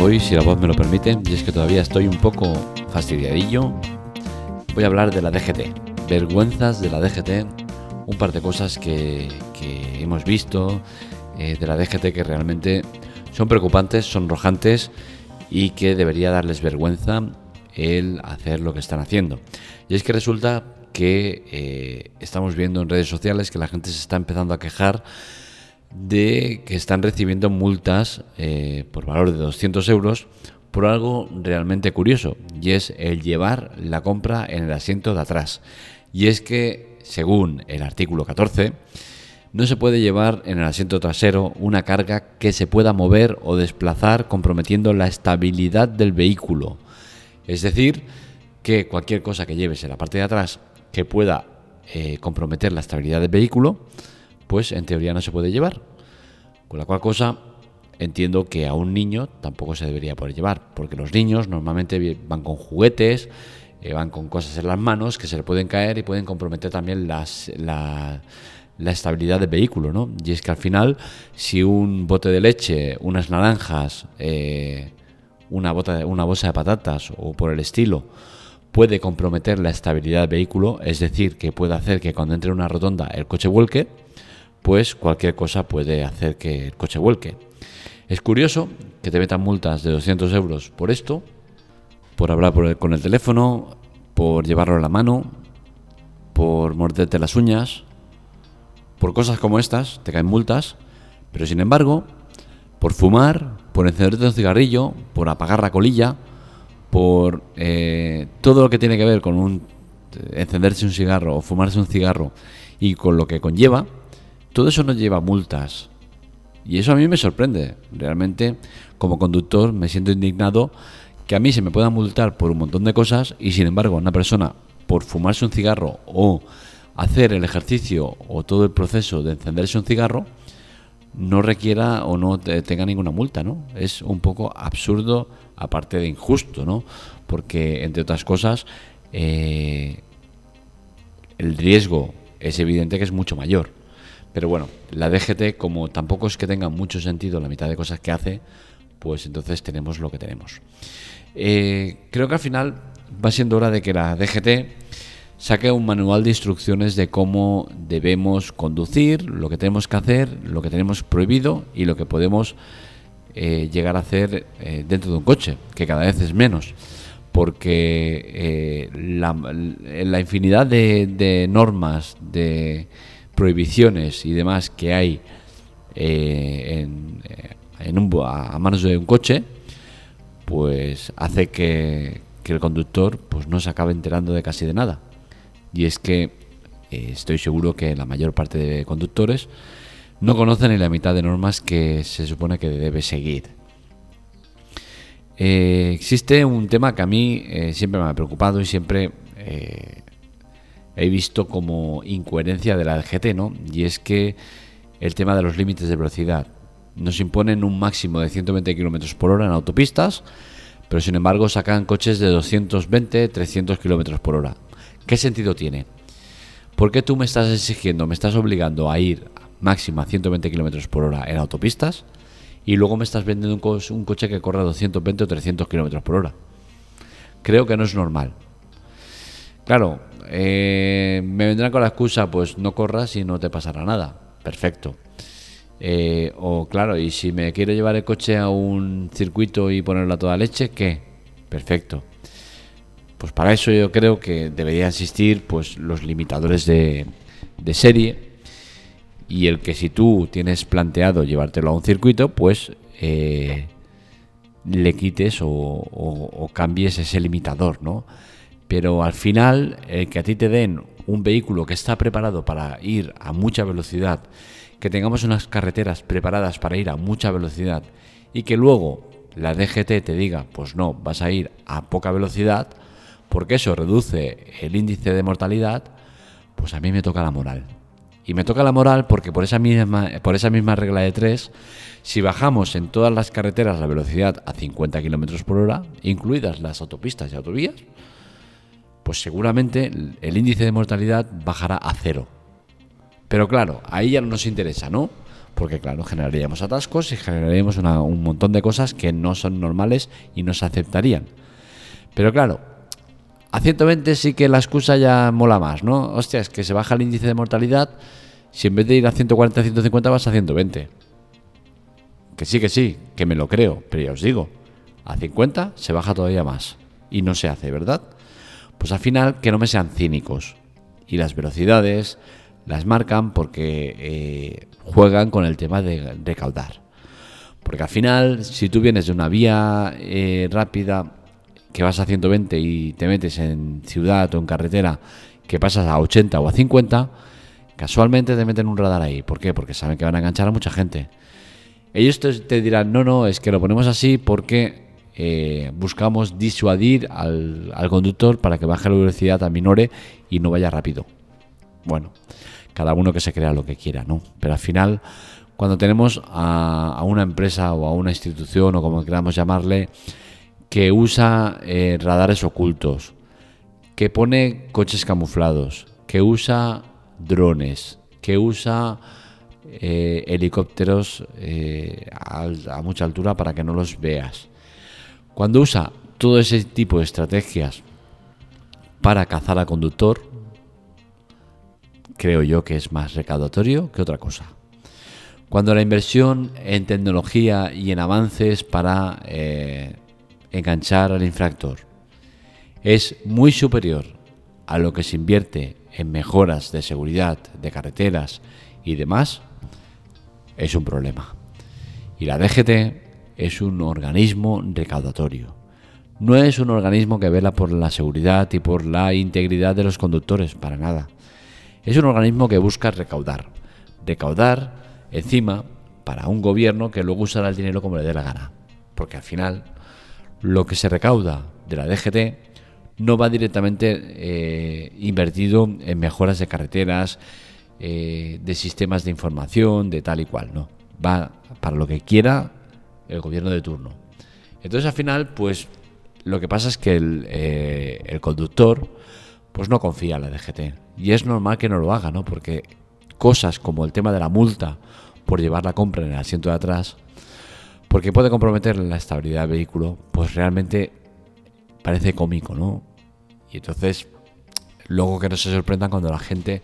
Hoy, si la voz me lo permite, y es que todavía estoy un poco fastidiadillo, voy a hablar de la DGT, vergüenzas de la DGT, un par de cosas que, hemos visto eh, de la DGT que realmente son preocupantes, son rojantes y que debería darles vergüenza el hacer lo que están haciendo. Y es que resulta que eh, estamos viendo en redes sociales que la gente se está empezando a quejar de que están recibiendo multas eh, por valor de 200 euros por algo realmente curioso y es el llevar la compra en el asiento de atrás. Y es que, según el artículo 14, no se puede llevar en el asiento trasero una carga que se pueda mover o desplazar comprometiendo la estabilidad del vehículo. Es decir, que cualquier cosa que lleves en la parte de atrás que pueda eh, comprometer la estabilidad del vehículo, pues en teoría no se puede llevar. Con la cual cosa entiendo que a un niño tampoco se debería poder llevar, porque los niños normalmente van con juguetes, eh, van con cosas en las manos que se le pueden caer y pueden comprometer también las, la, estabilidad del vehículo, ¿no? Y es que al final, si un bote de leche, unas naranjas, eh, una, bota, una bolsa de patatas o por el estilo, puede comprometer la estabilidad del vehículo, es decir, que puede hacer que cuando entre en una rotonda el coche vuelque, pues cualquier cosa puede hacer que el coche vuelque. Es curioso que te metan multas de 200 euros por esto, por hablar con el teléfono, por llevarlo en la mano, por morderte las uñas, por cosas como estas, te caen multas, pero sin embargo, por fumar, por encenderte un cigarrillo, por apagar la colilla, por eh, todo lo que tiene que ver con un encenderse un cigarro o fumarse un cigarro y con lo que conlleva, todo eso nos lleva multas. Y eso a mí me sorprende. Realmente, como conductor, me siento indignado que a mí se me pueda multar por un montón de cosas y sin embargo una persona por fumarse un cigarro o hacer el ejercicio o todo el proceso de encenderse un cigarro no requiera o no tenga ninguna multa, ¿no? Es un poco absurdo, aparte de injusto, ¿no? Porque, entre otras cosas, eh, el riesgo es evidente que es mucho mayor. Pero bueno, la DGT, como tampoco es que tenga mucho sentido la mitad de cosas que hace, pues entonces tenemos lo que tenemos. Eh, creo que al final va siendo hora de que la DGT saque un manual de instrucciones de cómo debemos conducir, lo que tenemos que hacer, lo que tenemos prohibido y lo que podemos eh, llegar a hacer eh, dentro de un coche, que cada vez es menos. Porque la, infinidad de normas, de prohibiciones y demás que hay eh, en, eh, a manos de un coche, pues hace que, el conductor pues no se acabe enterando de casi de nada. Y es que eh, estoy seguro que la mayor parte de conductores no conocen ni la mitad de normas que se supone que debe seguir. existe un tema que a mí siempre me ha preocupado y siempre he visto como incoherencia de la DGT, ¿no? Y es que el tema de los límites de velocidad. Nos imponen un máximo de 120 km por hora en autopistas, pero sin embargo sacan coches de 220, 300 km por hora. ¿Qué sentido tiene? ¿Por qué tú me estás exigiendo, me estás obligando a ir máximo a 120 km por hora en autopistas y luego me estás vendiendo un, coche que corra 220 o 300 km por hora? Creo que no es normal. Claro, eh, me vendrán con la excusa, pues no corras y no te pasará nada. Perfecto. Eh, o claro, y si me quiero llevar el coche a un circuito y ponerlo a toda leche, ¿qué? Perfecto. Pues para eso yo creo que debería existir pues los limitadores de, serie y el que si tú tienes planteado llevártelo a un circuito, pues eh, le quites o, o cambies ese limitador, ¿no? Pero al final el que a ti te den un vehículo que está preparado para ir a mucha velocidad, que tengamos unas carreteras preparadas para ir a mucha velocidad y que luego la DGT te diga, pues no, vas a ir a poca velocidad, porque eso reduce el índice de mortalidad, pues a mí me toca la moral. Y me toca la moral porque por esa misma, por esa misma regla de tres, si bajamos en todas las carreteras la velocidad a 50 km por hora, incluidas las autopistas y autovías, pues seguramente el índice de mortalidad bajará a cero. Pero claro, ahí ya no nos interesa, ¿no? porque claro, generaríamos atascos y generaríamos un montón de cosas que no son normales y no se aceptarían. Pero claro, a 120 sí que la excusa ya mola más, ¿no? Hostia, es que se baja el índice de mortalidad si en vez de ir a 140, 150 vas a 120. Que sí, que sí, que me lo creo, pero ya os digo, a 50 se baja todavía más y no se hace, ¿verdad? Pues al final que no me sean cínicos y las velocidades las marcan porque eh, juegan con el tema de recaudar. Porque al final, si tú vienes de una vía eh, rápida que vas a 120 y te metes en ciudad o en carretera que pasas a 80 o a 50, casualmente te meten un radar ahí. ¿Por qué? Porque saben que van a enganchar a mucha gente. Ellos te, dirán, no, no, es que lo ponemos así porque eh, buscamos disuadir al, al, conductor para que baje la velocidad a minore y no vaya rápido. Bueno, cada uno que se crea lo que quiera, ¿no? Pero al final, cuando tenemos a, una empresa o a una institución o como queramos llamarle, que usa eh, radares ocultos, que pone coches camuflados, que usa drones, que usa eh, helicópteros a, mucha altura para que no los veas. Cuando usa todo ese tipo de estrategias para cazar al conductor, creo yo que es más recaudatorio que otra cosa. Cuando la inversión en tecnología y en avances para eh, enganchar al infractor es muy superior a lo que se invierte en mejoras de seguridad de carreteras y demás, es un problema. Y la DGT es un organismo recaudatorio. No es un organismo que vela por la seguridad y por la integridad de los conductores, para nada. Es un organismo que busca recaudar. Recaudar encima para un gobierno que luego usará el dinero como le dé la gana. Porque al final lo que se recauda de la DGT no va directamente eh, invertido en mejoras de carreteras, eh, de sistemas de información, de tal y cual, no. Va para lo que quiera el gobierno de turno. Entonces al final, pues lo que pasa es que el, eh, el conductor pues no confía en la DGT. Y es normal que no lo haga, ¿no? Porque cosas como el tema de la multa por llevar la compra en el asiento de atrás, porque puede comprometer la estabilidad del vehículo, pues realmente parece cómico, ¿no? Y entonces, luego que no se sorprendan cuando la gente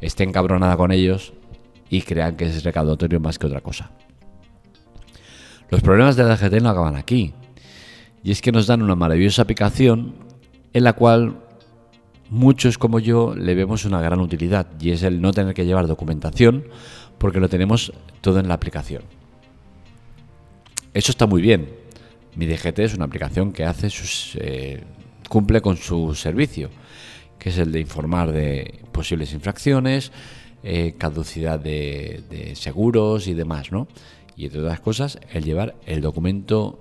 esté encabronada con ellos y crean que es recaudatorio más que otra cosa. Los problemas de la DGT no acaban aquí. Y es que nos dan una maravillosa aplicación en la cual muchos como yo le vemos una gran utilidad y es el no tener que llevar documentación porque lo tenemos todo en la aplicación. Eso está muy bien. Mi DGT es una aplicación que hace sus, eh, cumple con su servicio, que es el de informar de posibles infracciones, eh, caducidad de, seguros y demás, ¿no? Y entre otras cosas, el llevar el documento,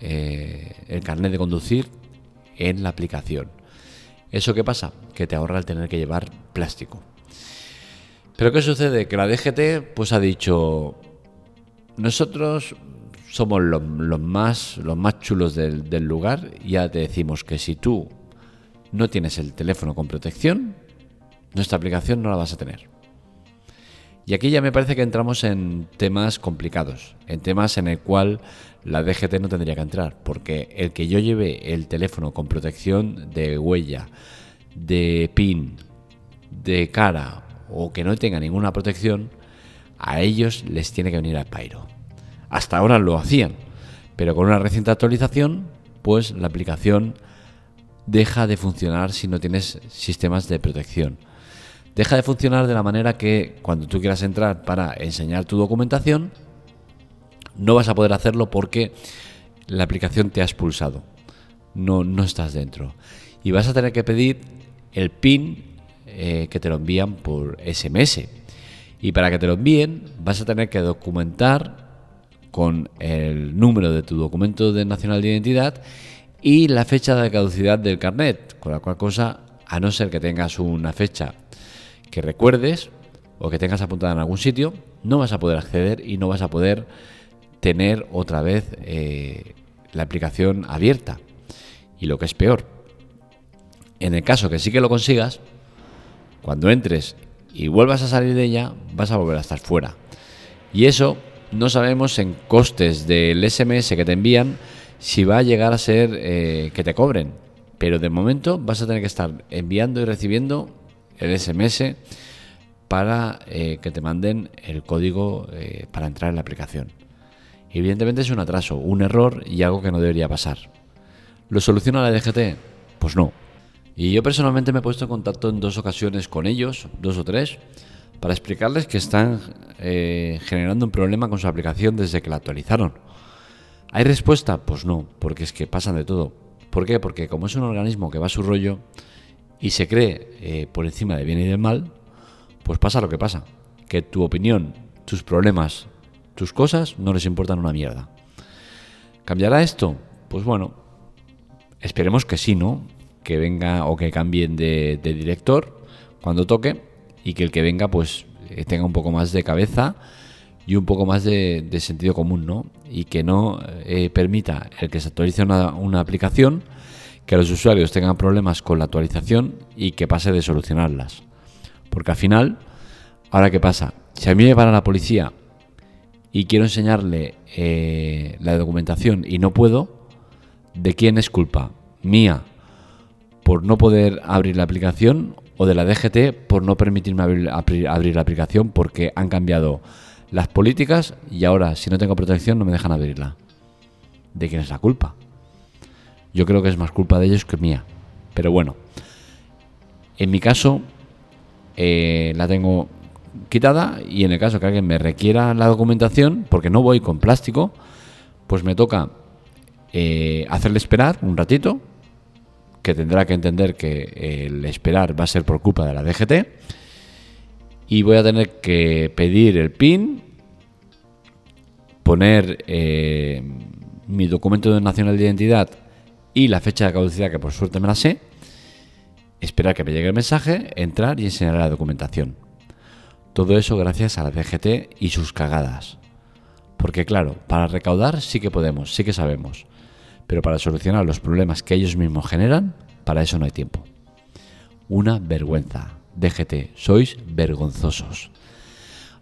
eh, el carnet de conducir en la aplicación. ¿Eso qué pasa? Que te ahorra el tener que llevar plástico. Pero ¿qué sucede? Que la DGT pues ha dicho, nosotros somos los, más, los más chulos del, del lugar y ya te decimos que si tú no tienes el teléfono con protección, nuestra aplicación no la vas a tener. Y aquí ya me parece que entramos en temas complicados, en temas en el cual la DGT no tendría que entrar, porque el que yo lleve el teléfono con protección de huella, de pin, de cara o que no tenga ninguna protección, a ellos les tiene que venir al pairo. Hasta ahora lo hacían, pero con una reciente actualización, pues la aplicación deja de funcionar si no tienes sistemas de protección. Deja de funcionar de la manera que cuando tú quieras entrar para enseñar tu documentación, no vas a poder hacerlo porque la aplicación te ha expulsado. No, no estás dentro. Y vas a tener que pedir el PIN eh, que te lo envían por SMS. Y para que te lo envíen, vas a tener que documentar con el número de tu documento de nacional de identidad y la fecha de caducidad del carnet. Con la cual cosa, a no ser que tengas una fecha que recuerdes o que tengas apuntada en algún sitio, no vas a poder acceder y no vas a poder tener otra vez eh, la aplicación abierta. Y lo que es peor, en el caso que sí que lo consigas, cuando entres y vuelvas a salir de ella, vas a volver a estar fuera. Y eso no sabemos en costes del SMS que te envían si va a llegar a ser eh, que te cobren. Pero de momento vas a tener que estar enviando y recibiendo el SMS para eh, que te manden el código eh, para entrar en la aplicación. Evidentemente es un atraso, un error y algo que no debería pasar. ¿Lo soluciona la DGT? Pues no. Y yo personalmente me he puesto en contacto en dos ocasiones con ellos, dos o tres, para explicarles que están generando un problema con su aplicación desde que la actualizaron. ¿Hay respuesta? Pues no, porque es que pasan de todo. ¿Por qué? Porque como es un organismo que va a su rollo y se cree eh, por encima de bien y del mal, pues pasa lo que pasa. Que tu opinión, tus problemas, tus cosas no les importan una mierda. ¿Cambiará esto? Pues bueno, esperemos que sí, ¿no? Que venga o que cambien de, director cuando toque y que el que venga pues eh, tenga un poco más de cabeza y un poco más de, sentido común, ¿no? Y que no eh, permita el que se actualice una, aplicación, que los usuarios tengan problemas con la actualización y que pase de solucionarlas. Porque al final, ahora qué pasa, si a mí me para la policía y quiero enseñarle eh, la documentación y no puedo, ¿de quién es culpa? ¿Mía por no poder abrir la aplicación o de la DGT por no permitirme abrir la aplicación porque han cambiado las políticas y ahora, si no tengo protección, no me dejan abrirla. ¿De quién es la culpa? Yo creo que es más culpa de ellos que mía. Pero bueno, en mi caso eh, la tengo quitada y en el caso que alguien me requiera la documentación, porque no voy con plástico, pues me toca eh, hacerle esperar un ratito, que tendrá que entender que el esperar va a ser por culpa de la DGT y voy a tener que pedir el PIN, poner eh, mi documento de nacional de identidad y la fecha de caducidad, que por suerte me la sé, esperar que me llegue el mensaje, entrar y enseñar la documentación. Todo eso gracias a la DGT y sus cagadas. Porque claro, para recaudar sí que podemos, sí que sabemos. Pero para solucionar los problemas que ellos mismos generan, para eso no hay tiempo. Una vergüenza. DGT, sois vergonzosos.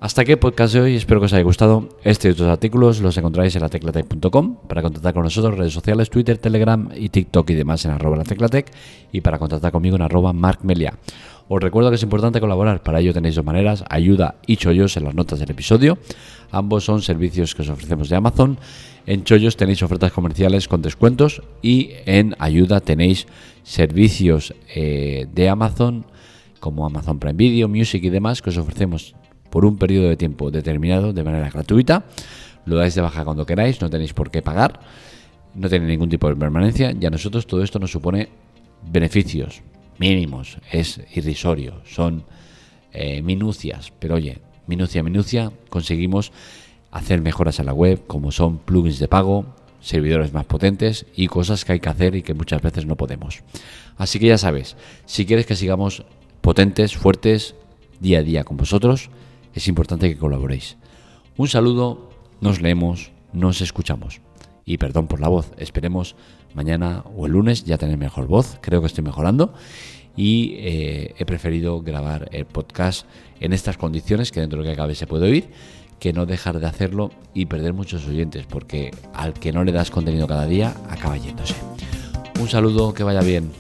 Hasta aquí el podcast de hoy, espero que os haya gustado. Este y otros artículos los encontráis en la teclatec.com para contactar con nosotros, redes sociales, Twitter, Telegram y TikTok y demás en arroba la teclatec y para contactar conmigo en arroba markmelia. Os recuerdo que es importante colaborar, para ello tenéis dos maneras, ayuda y chollos en las notas del episodio. Ambos son servicios que os ofrecemos de Amazon. En chollos tenéis ofertas comerciales con descuentos y en ayuda tenéis servicios eh, de Amazon como Amazon Prime Video, Music y demás, que os ofrecemos por un periodo de tiempo determinado de manera gratuita. Lo dais de baja cuando queráis, no tenéis por qué pagar, no tiene ningún tipo de permanencia y a nosotros todo esto nos supone beneficios mínimos, es irrisorio, son eh, minucias, pero oye, minucia, minucia, conseguimos hacer mejoras a la web como son plugins de pago, servidores más potentes y cosas que hay que hacer y que muchas veces no podemos. Así que ya sabes, si quieres que sigamos potentes, fuertes, día a día con vosotros, es importante que colaboréis. Un saludo, nos leemos, nos escuchamos. Y perdón por la voz, esperemos mañana o el lunes ya tener mejor voz, creo que estoy mejorando. Y eh, he preferido grabar el podcast en estas condiciones, que dentro de lo que cabe se puede oír, que no dejar de hacerlo y perder muchos oyentes, porque al que no le das contenido cada día acaba yéndose. Un saludo, que vaya bien.